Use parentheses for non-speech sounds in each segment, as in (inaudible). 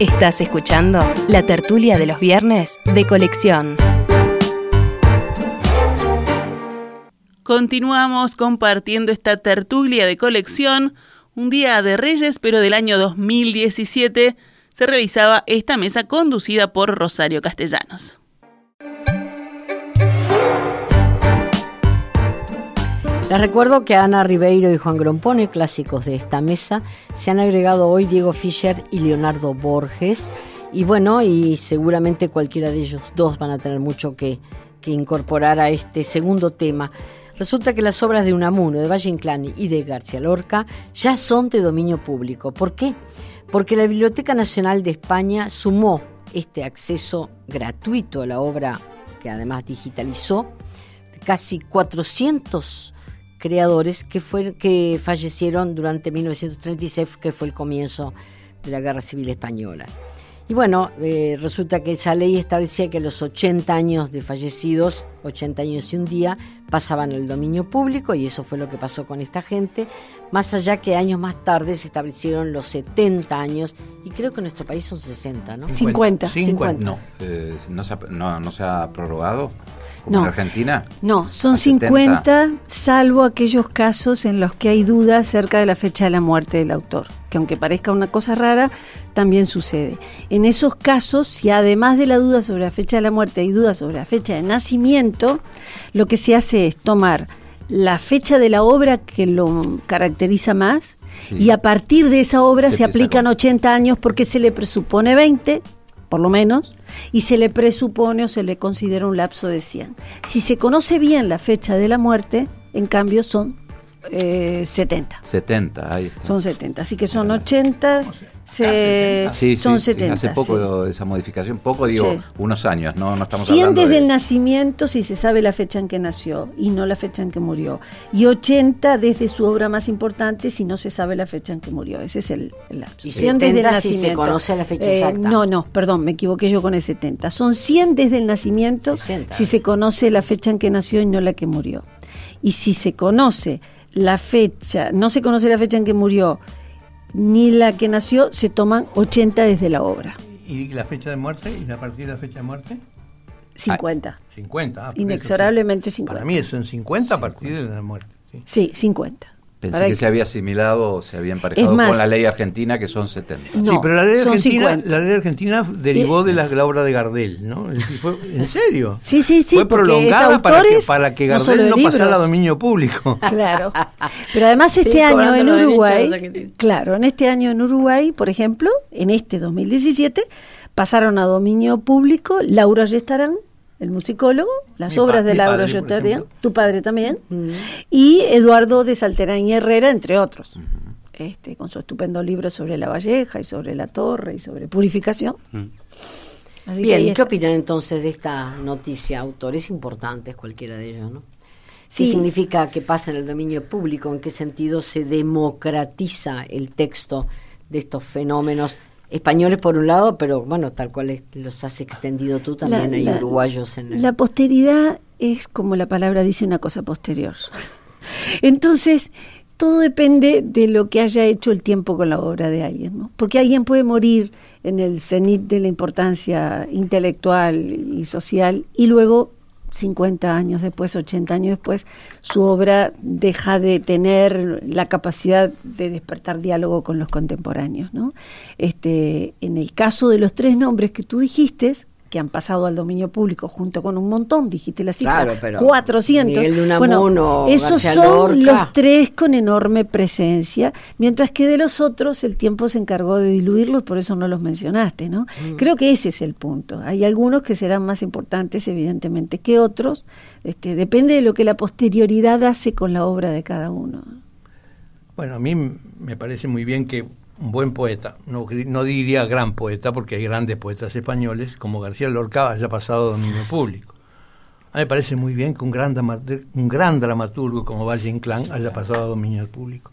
Estás escuchando la tertulia de los viernes de colección. Continuamos compartiendo esta tertulia de colección. Un día de Reyes, pero del año 2017, se realizaba esta mesa conducida por Rosario Castellanos. Les recuerdo que Ana Ribeiro y Juan Grompone, clásicos de esta mesa, se han agregado hoy Diego Fischer y Leonardo Borges. Y bueno, y seguramente cualquiera de ellos dos van a tener mucho que, que incorporar a este segundo tema. Resulta que las obras de Unamuno, de Valle Inclán y de García Lorca ya son de dominio público. ¿Por qué? Porque la Biblioteca Nacional de España sumó este acceso gratuito a la obra, que además digitalizó, casi 400 creadores que, fue, que fallecieron durante 1936, que fue el comienzo de la Guerra Civil Española. Y bueno, eh, resulta que esa ley establecía que los 80 años de fallecidos, 80 años y un día, pasaban al dominio público y eso fue lo que pasó con esta gente, más allá que años más tarde se establecieron los 70 años y creo que en nuestro país son 60, ¿no? 50. 50. No, eh, no, se ha, no, no se ha prorrogado. Como No. en Argentina. No, son A 70. 50, salvo aquellos casos en los que hay dudas acerca de la fecha de la muerte del autor, que aunque parezca una cosa rara, también sucede. En esos casos, si además de la duda sobre la fecha de la muerte hay duda sobre la fecha de nacimiento, lo que se hace es tomar la fecha de la obra que lo caracteriza más Sí. y a partir de esa obra Se aplican con- 80 años porque se le presupone 20, por lo menos, y se le presupone o se le considera un lapso de 100. Si se conoce bien la fecha de la muerte, en cambio son eh, 70. 70, ahí está. Son 70. Así que son 80, se, Sí, sí, son sí, 70. hace poco sí. esa modificación, poco digo, Sí. unos años, no, no estamos 100 hablando desde de... el nacimiento si se sabe la fecha en que nació y no la fecha en que murió. Y 80 desde su obra más importante si no se sabe la fecha en que murió. Ese es el, el lapso. Y 100 desde el 70 si se nacimiento. conoce la fecha Eh, exacta. No, no, perdón, me equivoqué yo con el 70. Son 100 desde el nacimiento 60, si se sí. conoce la fecha en que nació y no la que murió. Y si se conoce la fecha, no se conoce la fecha en que murió ni la que nació, se toman 80 desde la obra. ¿Y la fecha de muerte? ¿Y a partir de la fecha de muerte? 50. 50. ah, por eso Inexorablemente sí. 50. Para mí son 50 a partir de la muerte. sí. Sí, 50. Pensé Para que se había asimilado o se había emparejado más- con la ley argentina que son 70. No, sí, pero la ley, argentina, 50. la ley argentina derivó de la, la obra de Gardel, ¿no? Fue- ¿En serio? Sí, sí, sí. Fue prolongada para que, para que Gardel de no, pasara a dominio público. (laughs) Claro. Pero además Sí, este año en Uruguay, claro, en este año en Uruguay, por ejemplo, en este 2017, pasaron a dominio público Laura Restarán, el musicólogo, las Mi obras de Restarán, ejemplo. tu padre también, y Eduardo de Salterán y Herrera, entre otros. Este, con su estupendo libro sobre la Valleja y sobre la Torre y sobre purificación. Así que ahí Bien, ¿qué opinan entonces de esta noticia? Autores importantes, cualquiera de ellos, ¿no? ¿Qué Sí. significa que pasa en el dominio público? ¿En qué sentido se democratiza el texto de estos fenómenos españoles por un lado, pero bueno, tal cual es- los has extendido tú, también La- hay la- uruguayos en el... La posteridad es como la palabra dice una cosa posterior. (laughs) Entonces, todo depende de lo que haya hecho el tiempo con la obra de alguien, ¿no? Porque alguien puede morir en el cenit de la importancia intelectual y social y luego 50 años después, 80 años después, su obra deja de tener la capacidad de despertar diálogo con los contemporáneos, ¿no? Este, en el caso de los tres nombres que tú dijiste, que han pasado al dominio público junto con un montón, dijiste la cifra, Claro, pero 400. Miguel de Unamuno, bueno, esos García son Lorca. los tres con enorme presencia, mientras que de los otros el tiempo se encargó de diluirlos, por eso no los mencionaste, ¿no? Mm. Creo que ese es el punto. Hay algunos que serán más importantes, evidentemente, que otros. Este, depende de lo que la posterioridad hace con la obra de cada uno. Bueno, a mí me parece muy bien que un buen poeta, no, no diría gran poeta, porque hay grandes poetas españoles, como García Lorca, haya pasado a dominio público. A mí me parece muy bien que un gran, un gran dramaturgo como Valle Inclán haya pasado a dominio público.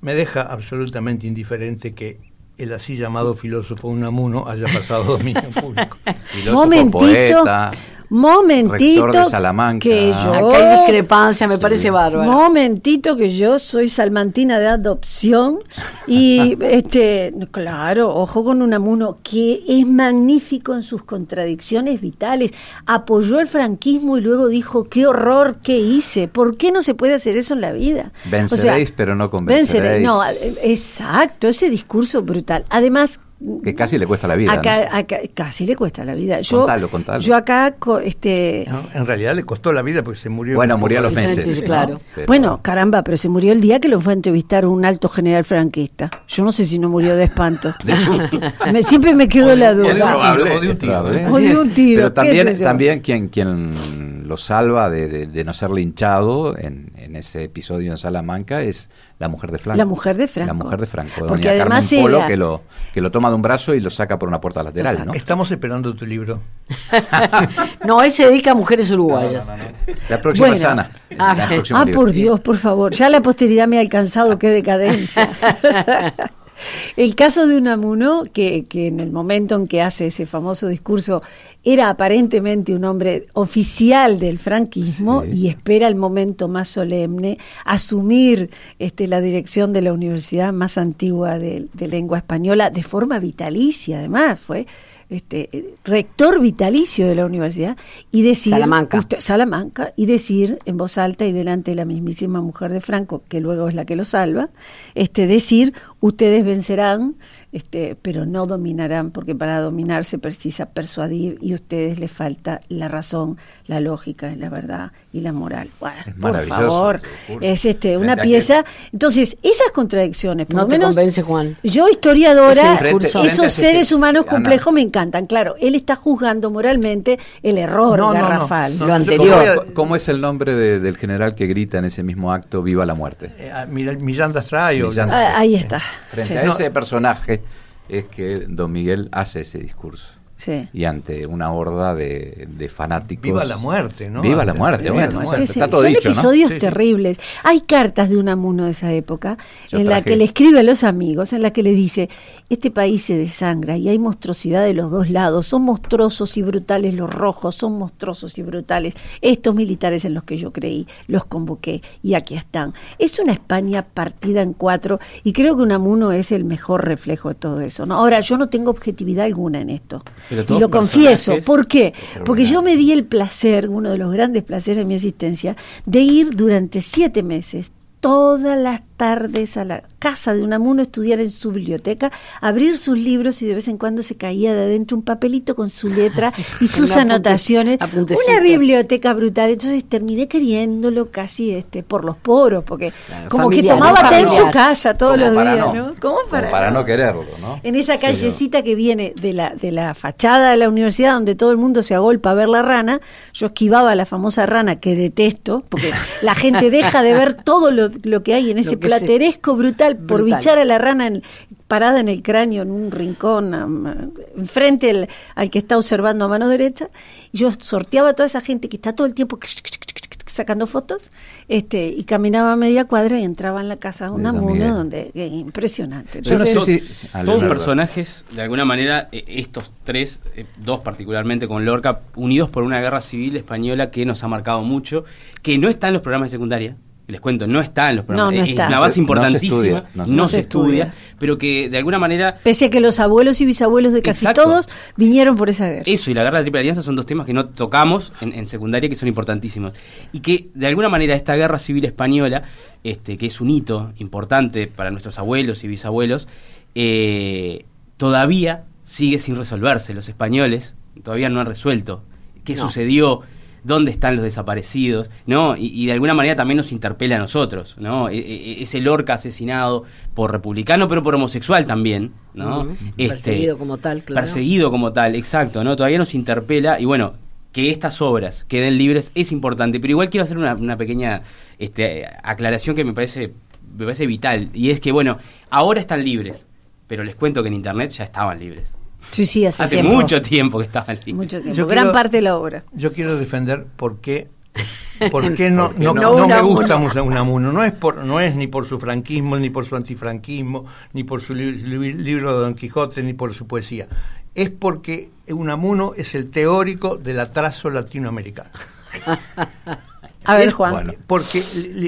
Me deja absolutamente indiferente que el así llamado filósofo Unamuno haya pasado a dominio público. (laughs) Filósofo, Momentito. poeta, Momentito. Rector de Salamanca. Que yo, Acá hay discrepancia, me parece bárbaro. Momentito que yo soy salmantina de adopción y (laughs) este claro, ojo con Unamuno que es magnífico en sus contradicciones vitales. Apoyó el franquismo y luego dijo, "Qué horror que hice. ¿Por qué no se puede hacer eso en la vida?" Venceréis, pero no convenceréis. venceré- No, exacto, ese discurso brutal. Además Que casi le cuesta la vida. Acá, ¿no? acá- casi le cuesta la vida. Yo, Contalo, contalo. yo acá, este, No, en realidad le costó la vida porque se murió. Bueno, murió a los meses. sí, ¿no? claro. Pero- bueno, caramba, pero se murió el día que lo fue a entrevistar un alto general franquista. Yo no sé si no murió de espanto. (laughs) De susto. Me- siempre me quedó la duda. o de un tiro. ¿eh? O de un tiro, Pero también, también quien, quien lo salva de, de- de no ser linchado en, en ese episodio en Salamanca es la mujer de Franco. La mujer de Franco. La mujer de Franco. doña Porque además Carmen Polo, era- que lo, que lo toma de un brazo y lo saca por una puerta lateral, ¿no? Estamos esperando tu libro. (laughs) No, él se dedica a mujeres uruguayas. La próxima Bueno. sana. Ah, La próxima Ah, libro. por Dios, por favor. Ya la posteridad me ha alcanzado, qué decadencia. (laughs) El caso de Unamuno, que, que en el momento en que hace ese famoso discurso era aparentemente un hombre oficial del franquismo Sí. y espera el momento más solemne, asumir este, la dirección de la universidad más antigua de, de lengua española de forma vitalicia, además, fue este, rector vitalicio de la universidad y decir Salamanca. usted- Salamanca y decir en voz alta y delante de la mismísima mujer de Franco, que luego es la que lo salva, este decir ustedes vencerán, este, pero no dominarán, porque para dominar se precisa persuadir y a ustedes les falta la razón, la lógica, la verdad y la moral. Bueno, Es por favor, es este Frente una pieza. Entonces, esas contradicciones, por No lo te convence, Juan. yo historiadora. Frente- esos seres que- humanos Ana. complejos me encantan. Claro, él está juzgando moralmente el error No, no, no. garrafal. No, Lo anterior. ¿Cómo, cómo es el nombre de- del general que grita en ese mismo acto Viva la muerte? Eh, ah, mira, Millán Dastray o- Millán Ah, ahí está. Frente Sí. a No. ese personaje es que don Miguel hace ese discurso. Sí. Y ante una horda de, de fanáticos. Viva la muerte, ¿no? Viva la muerte, Viva bueno, la bueno, muerte. Es que está sí, todo son dicho, ¿no? episodios Sí, sí. terribles. Hay cartas de Unamuno de esa época Yo en la traje. que le escribe a los amigos, en la que le dice, este país se desangra y hay monstruosidad de los dos lados, son monstruosos y brutales los rojos, son monstruosos y brutales estos militares en los que yo creí, los convoqué y aquí están. Es una España partida en cuatro y creo que Unamuno es el mejor reflejo de todo eso. ¿no? Ahora, yo no tengo objetividad alguna en esto. Y lo confieso. ¿Por qué? Porque yo me di el placer, uno de los grandes placeres de mi existencia, de ir durante siete meses, todas las tardes a la casa de Unamuno, estudiar en su biblioteca, abrir sus libros y de vez en cuando se caía de adentro un papelito con su letra (laughs) y sus Un apunte- anotaciones. apuntecito. Una biblioteca brutal. Entonces terminé queriéndolo casi este por los poros, porque como que tomaba té en su casa todos Como los días, no, ¿no? ¿Cómo como para, para no quererlo, ¿no? en esa callecita que viene de la, de la fachada de la universidad donde todo el mundo se agolpa a ver la rana, yo esquivaba la famosa rana que detesto, porque la gente deja de ver (laughs) todo lo, lo que hay en ese se- plateresco brutal por brutal. bichar a la rana en- parada en el cráneo en un rincón, am, enfrente al, al que está observando a mano derecha. Y yo sorteaba a toda esa gente que está todo el tiempo sacando fotos este y caminaba media cuadra y entraba en la casa de De un Don amuno Miguel. donde eh, impresionante Yo no sé Entonces, si- ah, Todos Leonardo. personajes, de alguna manera, eh, estos tres, eh, dos particularmente con Lorca, unidos por una guerra civil española que nos ha marcado mucho, que no está en los programas de secundaria. Les cuento, no está en los programas. No, no es está. una base No se importantísima. estudia, No, no se, estudia, estudia. pero que de alguna manera Pese a que los abuelos y bisabuelos de casi Exacto. todos vinieron por esa guerra. Eso y la guerra de la Triple Alianza son dos temas que no tocamos en, en secundaria que son importantísimos. Y que de alguna manera esta guerra civil española, este, que es un hito importante para nuestros abuelos y bisabuelos, eh, todavía sigue sin resolverse. Los españoles todavía no han resuelto qué No. sucedió, dónde están los desaparecidos, ¿no? Y, y de alguna manera también nos interpela a nosotros, ¿no? E- e- ese Lorca asesinado por republicano, pero por homosexual también, ¿no? Este, Perseguido como tal, claro. Perseguido como tal, exacto, ¿no? Todavía nos interpela y bueno, que estas obras queden libres es importante, pero igual quiero hacer una, una pequeña este, aclaración que me parece, me parece vital, y es que bueno, ahora están libres, pero les cuento que en internet ya estaban libres. Sí, sí, hace, Hace tiempo. mucho tiempo que estaban libres. Mucho tiempo. Yo Gran quiero- parte de la obra. Yo quiero defender por qué, (laughs) por qué no, ¿Por qué no, no? no me gusta Unamuno. No es, por, no es ni por su franquismo, ni por su antifranquismo, ni por su li- li- libro de Don Quijote, ni por su poesía. es porque Unamuno es el teórico del atraso latinoamericano. (laughs) A ver, Es Juan. Porque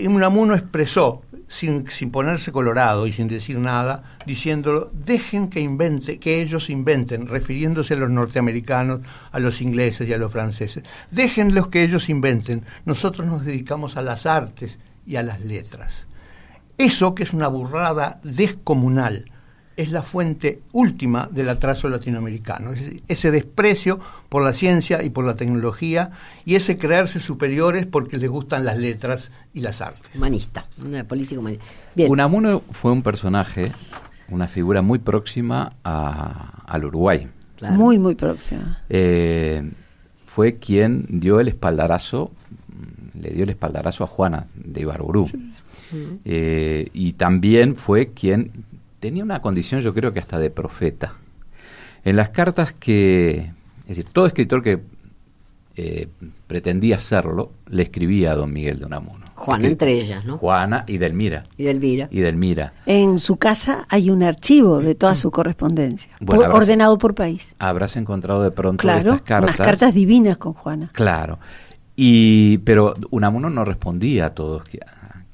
Unamuno expresó, sin, sin ponerse colorado y sin decir nada, diciéndolo, dejen que invente, que ellos inventen, refiriéndose a los norteamericanos, a los ingleses y a los franceses. Déjenlos que ellos inventen. Nosotros nos dedicamos a las artes y a las letras. Eso, que es una burrada descomunal, es la fuente última del atraso latinoamericano. Es- ese desprecio por la ciencia y por la tecnología y ese creerse superiores porque les gustan las letras y las artes. Humanista, una política humanista. Bien. Unamuno fue un personaje, una figura muy próxima a- al Uruguay. claro. Muy, muy próxima. Eh, fue quien dio el espaldarazo, le dio el espaldarazo a Juana de Ibarburú. Eh, y también fue quien tenía una condición, yo creo que hasta de profeta. En las cartas que, es decir, todo escritor que eh, pretendía serlo, le escribía a don Miguel de Unamuno. Juana entre ellas, ¿no? Juana y Delmira. Y de Elvira. Y Delmira. En su casa hay un archivo de toda su correspondencia, Bueno, por- habrás- ordenado por país. Habrás encontrado de pronto Claro, estas cartas. unas cartas divinas con Juana. Claro. Y, pero Unamuno no respondía a todos.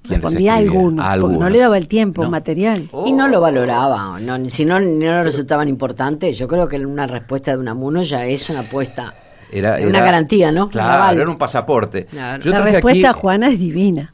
Respondía a escribía. algunos, A porque no le daba el tiempo No. material. Y no lo valoraba, no, si no, no resultaban importantes, yo creo que una respuesta de Unamuno ya es una apuesta, Era, una era- garantía, ¿no? Un Claro, era un pasaporte. Claro. Yo la respuesta a aquí- Juana es divina.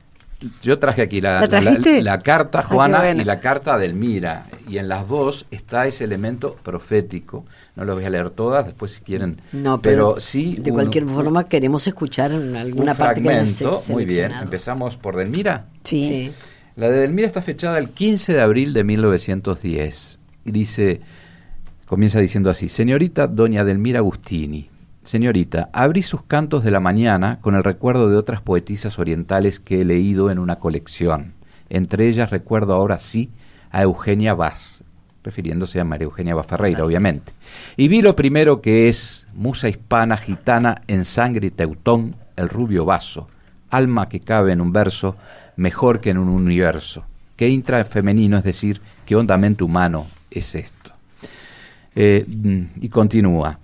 Yo traje aquí la, ¿La la- trajiste? la carta Ah, Juana bueno. y la carta Delmira. Y en las dos está ese elemento profético. No lo voy a leer todas, después si quieren. No, pero, sí. de un- cualquier forma queremos escuchar en un alguna parte fragmento. Muy bien. Empezamos por Delmira. Sí. Sí. La de Delmira está fechada el 15 de abril de 1910. Y dice, comienza diciendo así, señorita doña Delmira Agustini, señorita, abrí sus cantos de la mañana con el recuerdo de otras poetisas orientales que he leído en una colección. Entre ellas recuerdo ahora sí a Eugenia Vaz, refiriéndose a María Eugenia Vaz Ferreira, obviamente. Y vi lo primero que es musa hispana gitana en sangre y teutón, el rubio vaso, alma que cabe en un verso mejor que en un universo, que intrafemenino, es decir, que hondamente humano es esto. Eh, mm, y continúa,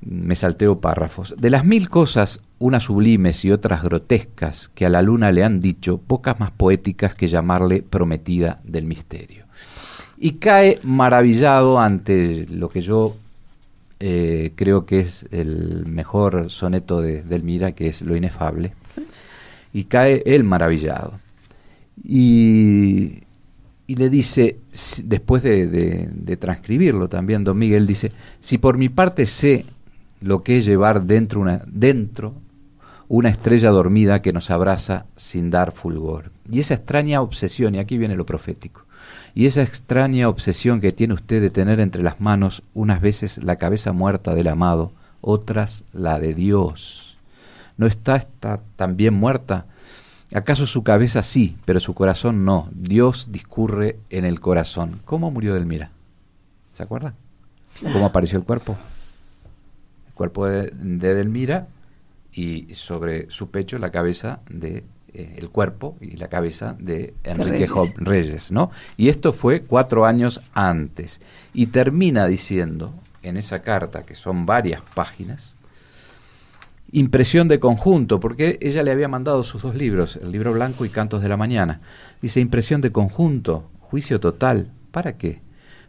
me salteo párrafos. De las mil cosas, unas sublimes y otras grotescas, que a la luna le han dicho, pocas más poéticas que llamarle prometida del misterio. Y cae maravillado ante lo que yo eh, creo que es el mejor soneto de Delmira, que es Lo inefable. Y cae él maravillado. Y, le dice, después de, de- de transcribirlo también, don Miguel dice, si por mi parte sé lo que es llevar dentro una, dentro una estrella dormida que nos abraza sin dar fulgor. Y esa extraña obsesión, y aquí viene lo profético, y esa extraña obsesión que tiene usted de tener entre las manos unas veces la cabeza muerta del amado, otras la de Dios. ¿No está, está también muerta? ¿Acaso su cabeza sí, pero su corazón no? Dios discurre en el corazón. ¿Cómo murió Delmira? ¿Se acuerdan? ¿Cómo apareció el cuerpo? Cuerpo de, de Delmira y sobre su pecho la cabeza de eh, el cuerpo y la cabeza de Enrique Reyes. Job Reyes, ¿no? Y esto fue cuatro años antes. Y termina diciendo en esa carta, que son varias páginas, impresión de conjunto, porque ella le había mandado sus dos libros, el libro blanco y Cantos de la Mañana. Dice impresión de conjunto, juicio total. ¿Para qué?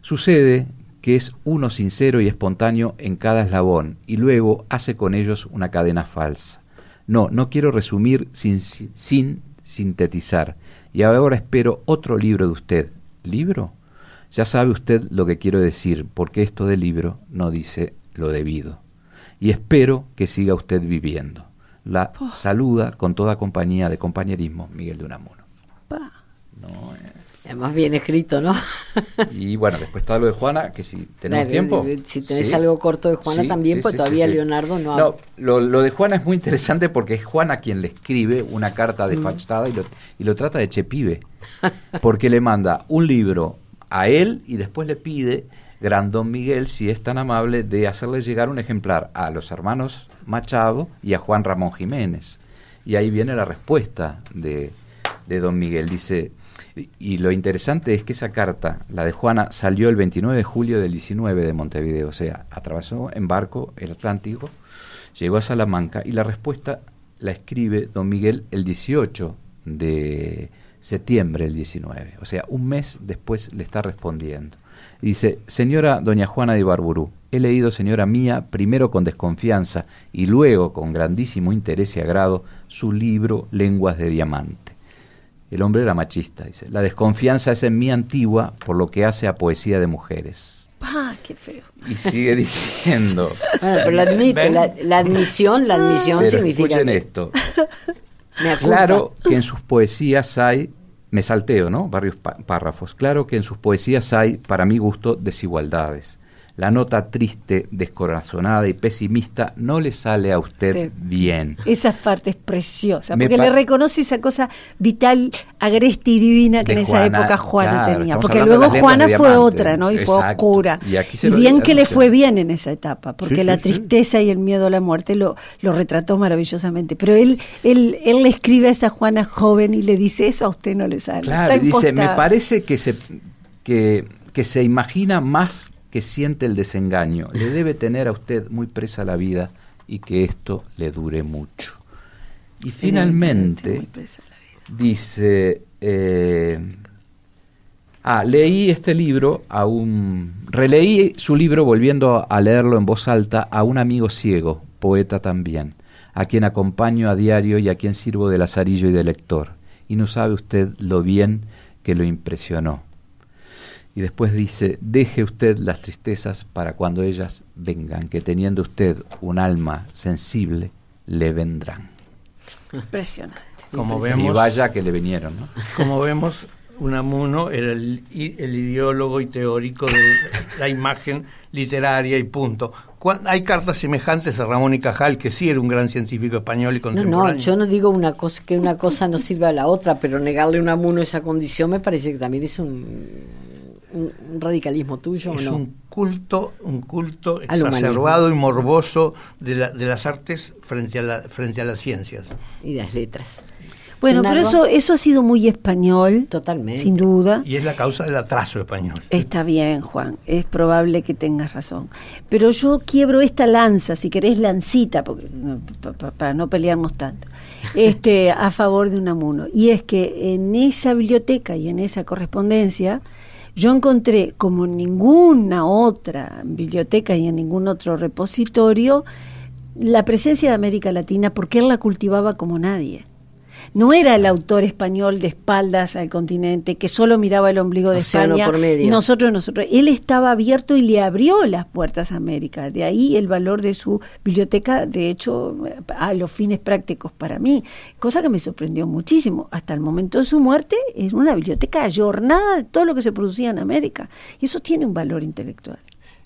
Sucede que es uno sincero y espontáneo en cada eslabón y luego hace con ellos una cadena falsa. No, no quiero resumir sin, sin, sin sintetizar. Y ahora espero otro libro de usted. ¿Libro? Ya sabe usted lo que quiero decir, porque esto de libro no dice lo debido. Y espero que siga usted viviendo. La saluda con toda compañía de compañerismo Miguel de Unamuno. Pa. No, eh. Además bien escrito, ¿no? (laughs) Y bueno, después está lo de Juana, que si tenemos tiempo. si tenés Sí. algo corto de Juana Sí, también, sí, pues todavía. Leonardo no ha... No, lo, lo de Juana es muy interesante porque es Juana quien le escribe una carta Mm. de fachada y lo, y lo trata de chepibe. (laughs) Porque le manda un libro a él y después le pide, Grandón Miguel, si es tan amable, de hacerle llegar un ejemplar a los hermanos Machado y a Juan Ramón Jiménez. Y ahí viene la respuesta de, de don Miguel. Dice, Y lo interesante es que esa carta, la de Juana, salió el 29 de julio del 19 de Montevideo, o sea, atravesó en barco el Atlántico, llegó a Salamanca y la respuesta la escribe don Miguel el 18 de septiembre del 19, o sea, un mes después le está respondiendo. Dice, señora doña Juana de Barburú, he leído, señora mía, primero con desconfianza y luego con grandísimo interés y agrado, su libro Lenguas de Diamante. El hombre era machista, dice. La desconfianza es en mí antigua por lo que hace a poesía de mujeres. ¡Ah, qué feo! Y sigue diciendo. (laughs) Bueno, pero la, admite, la, la admisión, la admisión Pero significa. escuchen que- esto. (laughs) Culpa. Claro que en sus poesías hay, me salteo, ¿no? Varios párrafos. Claro que en sus poesías hay, para mi gusto, desigualdades. La nota triste, descorazonada y pesimista no le sale a usted bien. Esa parte es preciosa, Me porque le reconoce esa cosa vital, agreste y divina que De en esa Juana, época Juana claro, tenía. Porque luego Juana fue diamante. otra, ¿no? Y fue oscura. Y aquí se Y lo bien que le fue bien en esa etapa, porque Sí, la sí, sí. tristeza y el miedo a la muerte lo, lo retrató maravillosamente. Pero él, él, él le escribe a esa Juana joven y le dice, eso a usted no le sale. Claro, dice, me impostada". parece que se, que, que se imagina más que siente el desengaño. Le debe tener a usted muy presa la vida y que esto le dure mucho. Y finalmente dice, eh, ah, leí este libro a un, releí su libro volviendo a leerlo en voz alta a un amigo ciego, poeta también, a quien acompaño a diario y a quien sirvo de lazarillo y de lector. Y no sabe usted lo bien que lo impresionó. Y después dice, deje usted las tristezas para cuando ellas vengan, que teniendo usted un alma sensible, le vendrán. Impresionante. Como Y vemos, vaya que le vinieron, ¿no? como vemos, Unamuno era el, i- el ideólogo y teórico de la imagen literaria y punto. Hay cartas semejantes a Ramón y Cajal, que sí era un gran científico español y No, contemporáneo. no, yo no digo una cosa que una cosa no sirva a la otra, pero negarle a un amuno esa condición me parece que también es un, un- un radicalismo tuyo, ¿o es no? un culto, un culto Al exacerbado y morboso de, la- de las artes frente a, la, frente a las ciencias. Y de las letras. Bueno, pero eso, eso ha sido muy español, Totalmente. sin duda. Y es la causa del atraso español. Está bien, Juan, es probable que tengas razón. Pero yo quiebro esta lanza, si querés lancita, porque, no, pa- pa- para no pelearnos tanto, este, a favor de Unamuno. Y es que en esa biblioteca y en esa correspondencia, yo encontré, como en ninguna otra biblioteca y en ningún otro repositorio, la presencia de América Latina porque él la cultivaba como nadie. No era el autor español de espaldas al continente que solo miraba el ombligo de Océano España. por medio. Nosotros, nosotros. Él estaba abierto y le abrió las puertas a América. De ahí el valor de su biblioteca, de hecho, a los fines prácticos para mí. Cosa que me sorprendió muchísimo. Hasta el momento de su muerte, es una biblioteca ayornada de todo lo que se producía en América. Y eso tiene un valor intelectual.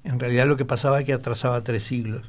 En realidad lo que pasaba es que atrasaba tres siglos.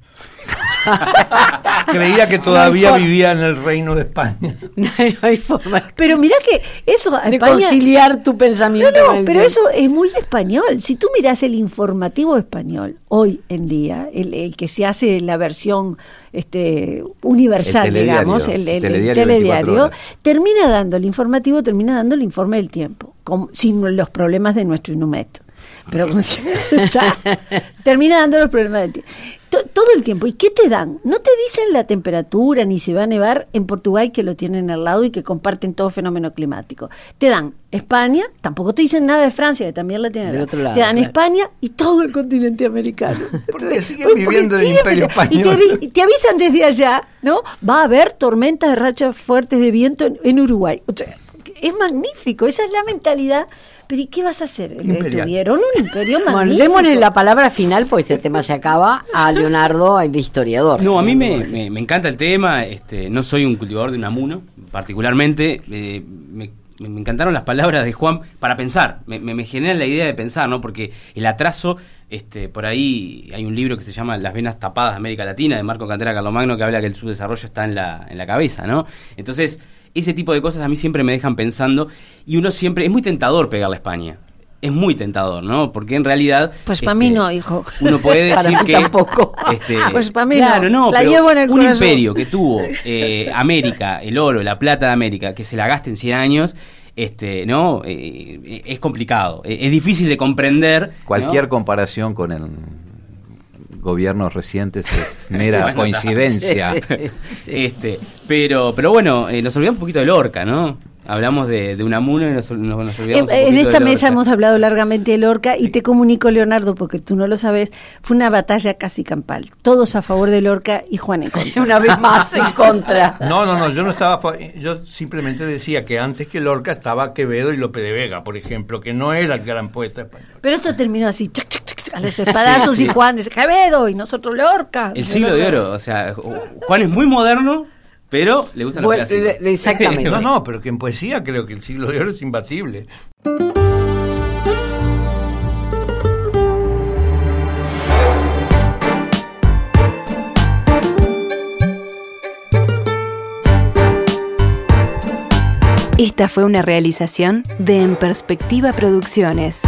(laughs) Creía que todavía No vivía en el reino de España. (laughs) No hay, no hay forma Pero mirá que eso a de España- conciliar tu pensamiento. No, no, pero eso es muy español. Si tú miras el informativo español hoy en día, el, el que se hace en la versión este, universal, El digamos, el, el el- el telediario 24 telediario, horas. termina dando, el informativo termina dando el informe del tiempo, con- sin los problemas de nuestro Inumet. Pero (laughs) termina dando los problemas del tiempo. To- Todo el tiempo. ¿Y qué te dan? No te dicen la temperatura ni si va a nevar en Portugal, que lo tienen al lado y que comparten todo fenómeno climático. Te dan España, tampoco te dicen nada de Francia, que también la tienen. Del al otro lado, te dan claro. España y todo el continente americano. (laughs) Porque siguen Porque viviendo en el Imperio viviendo. Y te, Español. y te avisan desde allá, ¿no? Va a haber tormentas de rachas fuertes de viento en, en Uruguay. O sea, es magnífico, esa es la mentalidad. Pero ¿y qué vas a hacer? Imperial. Tuvieron un imperio Bueno, magnífico. démosle la palabra final, pues este tema se acaba, a Leonardo, el historiador. No, a mí me, me- me encanta el tema. Este, no soy un cultivador de Unamuno, particularmente. eh, me, encantaron las palabras de Juan para pensar. Me, me, me generan la idea de pensar, ¿no? Porque el atraso, este, por ahí hay un libro que se llama Las venas tapadas de América Latina, de Marco Cantera Carlomagno, que habla que el subdesarrollo está en la, en la cabeza, ¿no? Entonces, ese tipo de cosas a mí siempre me dejan pensando. Y uno siempre. Es muy tentador pegarle a España. Es muy tentador, ¿no? Porque en realidad. Pues para este, mí no, hijo. Uno puede (laughs) Para decir mí que. tampoco. este, (laughs) Pues para mí claro, no. no, La pero llevo en el un corazón. imperio que tuvo (laughs) eh, América, el oro, la plata de América, que se la gaste en 100 años, este, ¿no? Eh, es complicado, eh, es difícil de comprender. Cualquier comparación con el gobiernos recientes es (laughs) mera coincidencia. (laughs) este, pero, pero bueno, eh, nos olvidamos un poquito de Lorca, ¿no? Hablamos de, de Unamuno y nos, olvidamos en, un en esta mesa hemos hablado largamente de Lorca y te comunico, Leonardo, porque tú no lo sabes, fue una batalla casi campal. Todos a favor de Lorca y Juan en contra. (laughs) una vez más en contra. No, no, no, yo no estaba, yo simplemente decía que antes que Lorca estaba Quevedo y Lope de Vega, por ejemplo, que no era el gran poeta español. Pero esto terminó así, chac, chac, a los (laughs) espadazos y Juan dice Quevedo y nosotros Lorca. El siglo de oro, o sea, Juan es muy moderno pero le gusta bueno, Exactamente. (laughs) no, no, pero que en poesía creo que el siglo de oro es imbatible. Esta fue una realización de En Perspectiva Producciones.